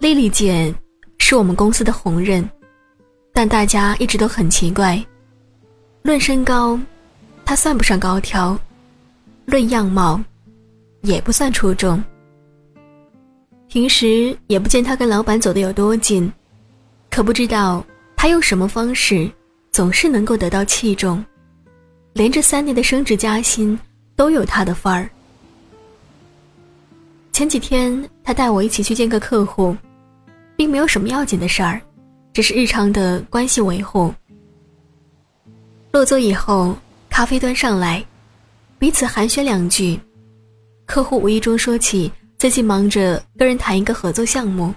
丽丽姐是我们公司的红人，但大家一直都很奇怪。论身高，她算不上高挑；论样貌，也不算出众。平时也不见她跟老板走得有多近，可不知道她用什么方式，总是能够得到器重，连着三年的升职加薪都有她的范儿。前几天，他带我一起去见个客户。并没有什么要紧的事儿，只是日常的关系维护。落座以后，咖啡端上来，彼此寒暄两句，客户无意中说起最近忙着跟人谈一个合作项目。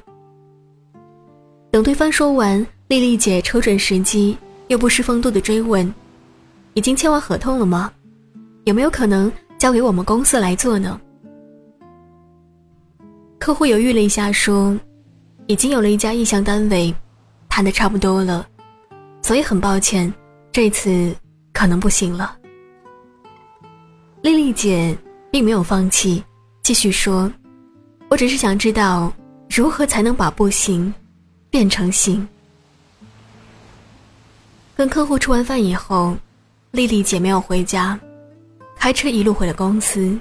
等对方说完，丽丽姐瞅准时机，又不失风度的追问：“已经签完合同了吗？有没有可能交给我们公司来做呢？”客户犹豫了一下，说。已经有了一家意向单位，谈的差不多了，所以很抱歉，这次可能不行了。丽丽姐并没有放弃，继续说：“我只是想知道，如何才能把不行变成行。”跟客户吃完饭以后，丽丽姐没有回家，开车一路回了公司，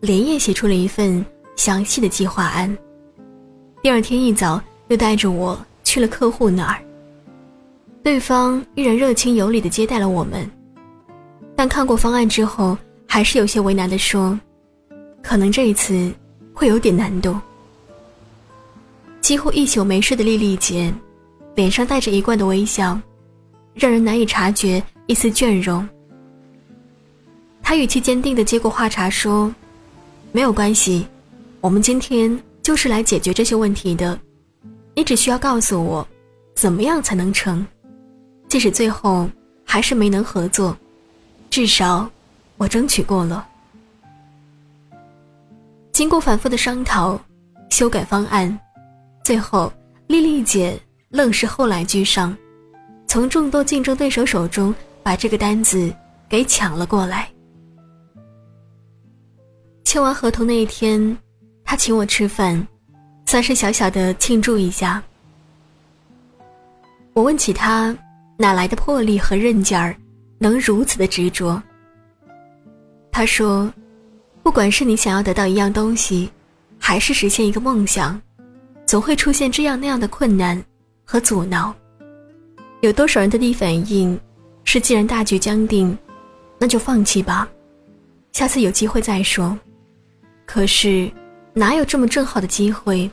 连夜写出了一份详细的计划案。第二天一早，又带着我去了客户那儿。对方依然热情有礼地接待了我们，但看过方案之后，还是有些为难地说：“可能这一次会有点难度。”几乎一宿没睡的丽丽姐，脸上带着一贯的微笑，让人难以察觉一丝倦容。她语气坚定地接过话茬说：“没有关系，我们今天。”就是来解决这些问题的，你只需要告诉我，怎么样才能成？即使最后还是没能合作，至少我争取过了。经过反复的商讨、修改方案，最后丽丽姐愣是后来居上，从众多竞争对手手中把这个单子给抢了过来。签完合同那一天。他请我吃饭，算是小小的庆祝一下。我问起他哪来的魄力和韧劲儿，能如此的执着。他说：“不管是你想要得到一样东西，还是实现一个梦想，总会出现这样那样的困难和阻挠。有多少人的第一反应是，既然大局将定，那就放弃吧，下次有机会再说。可是。”哪有这么正好的机会？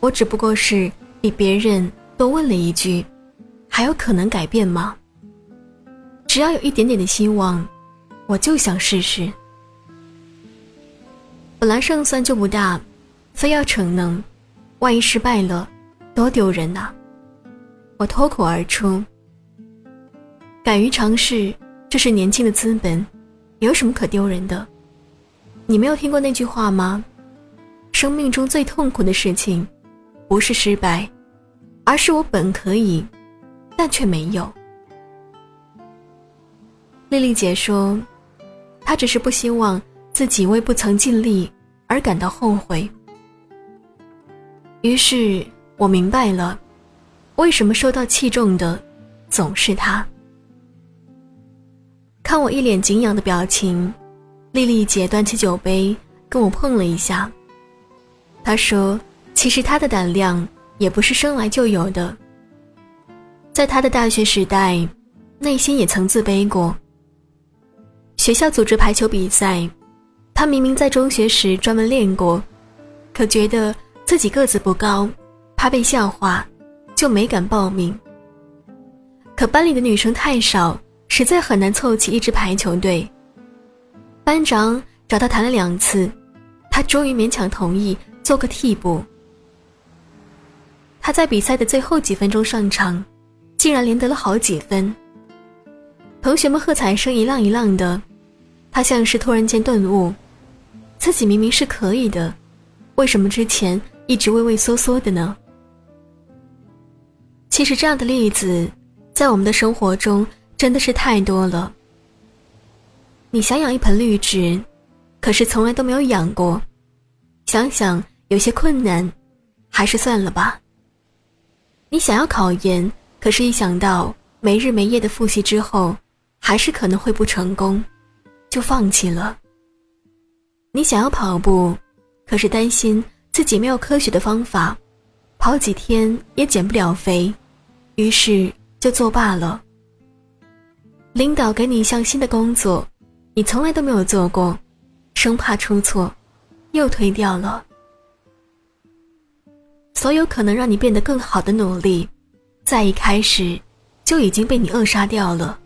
我只不过是比别人多问了一句：“还有可能改变吗？”只要有一点点的希望，我就想试试。本来胜算就不大，非要逞能，万一失败了，多丢人呐！我脱口而出：“敢于尝试，这是年轻的资本，有什么可丢人的？”你没有听过那句话吗？生命中最痛苦的事情，不是失败，而是我本可以，但却没有。丽丽姐说，她只是不希望自己为不曾尽力而感到后悔。于是我明白了，为什么受到器重的总是她。看我一脸敬仰的表情，丽丽姐端起酒杯跟我碰了一下。他说：“其实他的胆量也不是生来就有的。在他的大学时代，内心也曾自卑过。学校组织排球比赛，他明明在中学时专门练过，可觉得自己个子不高，怕被笑话，就没敢报名。可班里的女生太少，实在很难凑齐一支排球队。班长找他谈了两次，他终于勉强同意。”做个替补。他在比赛的最后几分钟上场，竟然连得了好几分。同学们喝彩声一浪一浪的，他像是突然间顿悟，自己明明是可以的，为什么之前一直畏畏缩缩的呢？其实这样的例子，在我们的生活中真的是太多了。你想养一盆绿植，可是从来都没有养过，想想。有些困难，还是算了吧。你想要考研，可是一想到没日没夜的复习之后，还是可能会不成功，就放弃了。你想要跑步，可是担心自己没有科学的方法，跑几天也减不了肥，于是就作罢了。领导给你一项新的工作，你从来都没有做过，生怕出错，又推掉了。所有可能让你变得更好的努力，在一开始就已经被你扼杀掉了。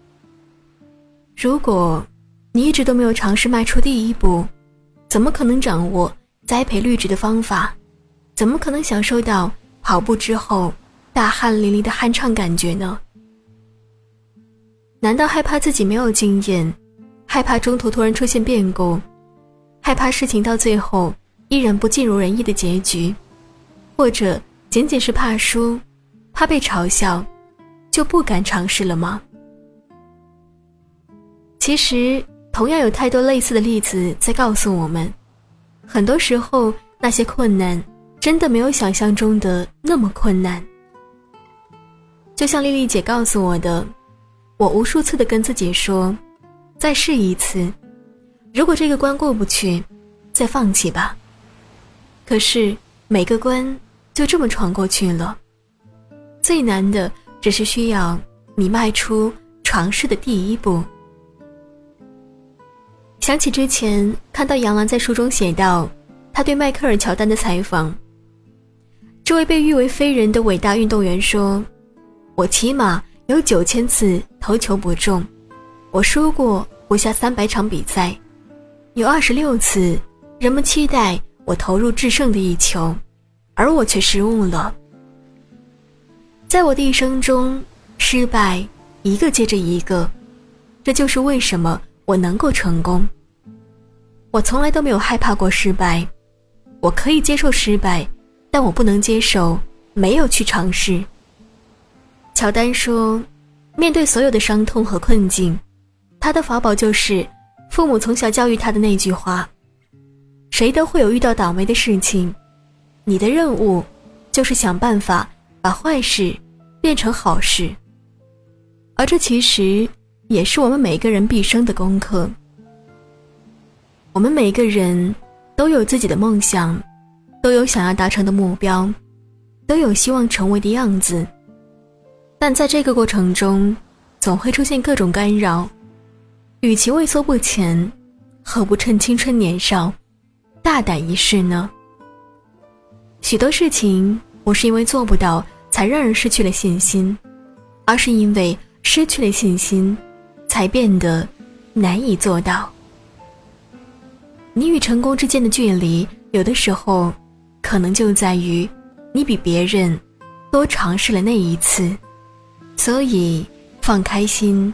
如果你一直都没有尝试迈出第一步，怎么可能掌握栽培绿植的方法？怎么可能享受到跑步之后大汗淋漓的酣畅感觉呢？难道害怕自己没有经验，害怕中途突然出现变故，害怕事情到最后依然不尽如人意的结局，或者仅仅是怕输，怕被嘲笑，就不敢尝试了吗？其实，同样有太多类似的例子在告诉我们，很多时候那些困难真的没有想象中的那么困难。就像丽丽姐告诉我的。我无数次的跟自己说：“再试一次，如果这个关过不去，再放弃吧。”可是每个关就这么闯过去了。最难的只是需要你迈出尝试的第一步。想起之前看到杨澜在书中写道，他对迈克尔·乔丹的采访。这位被誉为飞人的伟大运动员说：“我起码。”有九千次投球不中，我输过不下三百场比赛，有二十六次人们期待我投入制胜的一球，而我却失误了。在我的一生中，失败一个接着一个，这就是为什么我能够成功。我从来都没有害怕过失败，我可以接受失败，但我不能接受没有去尝试。乔丹说：“面对所有的伤痛和困境，他的法宝就是父母从小教育他的那句话：谁都会有遇到倒霉的事情，你的任务就是想办法把坏事变成好事。而这其实也是我们每个人毕生的功课。我们每个人都有自己的梦想，都有想要达成的目标，都有希望成为的样子。”但在这个过程中，总会出现各种干扰。与其畏缩不前，何不趁青春年少，大胆一试呢？许多事情不是因为做不到才让人失去了信心，而是因为失去了信心，才变得难以做到。你与成功之间的距离，有的时候可能就在于你比别人多尝试了那一次。所以，放开心，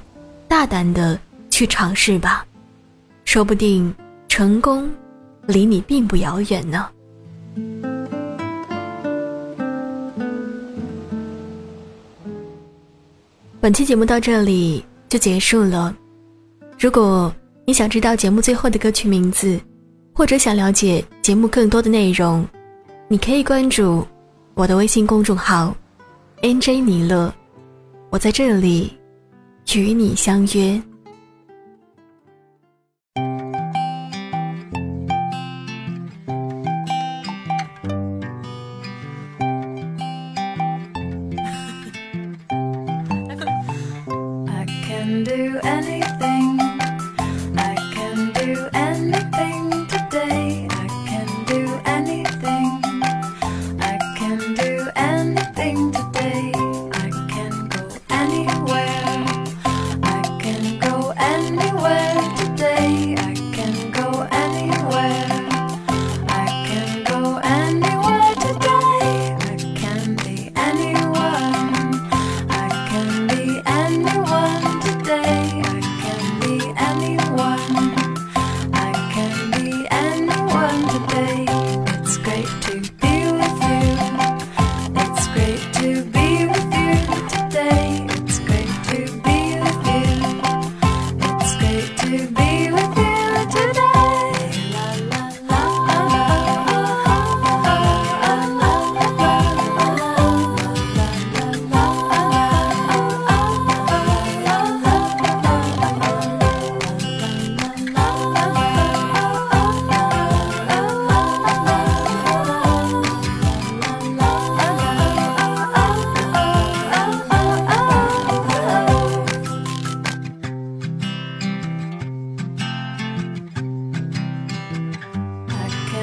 大胆的去尝试吧，说不定成功离你并不遥远呢。本期节目到这里就结束了。如果你想知道节目最后的歌曲名字，或者想了解节目更多的内容，你可以关注我的微信公众号 “nj 尼乐”。我在这里，与你相约。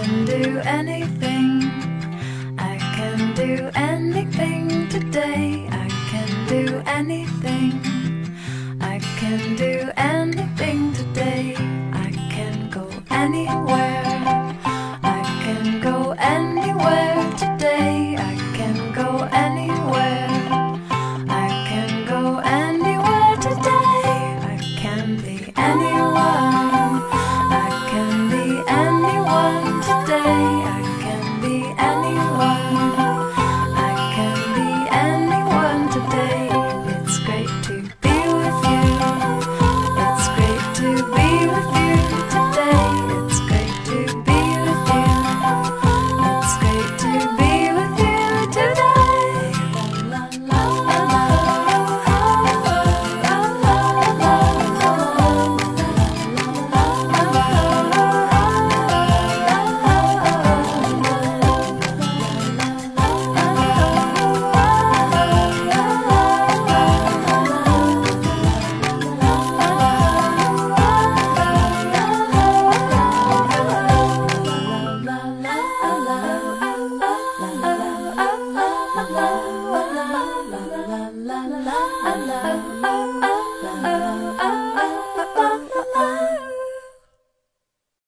can do anything. I can do anything today. I can do anything.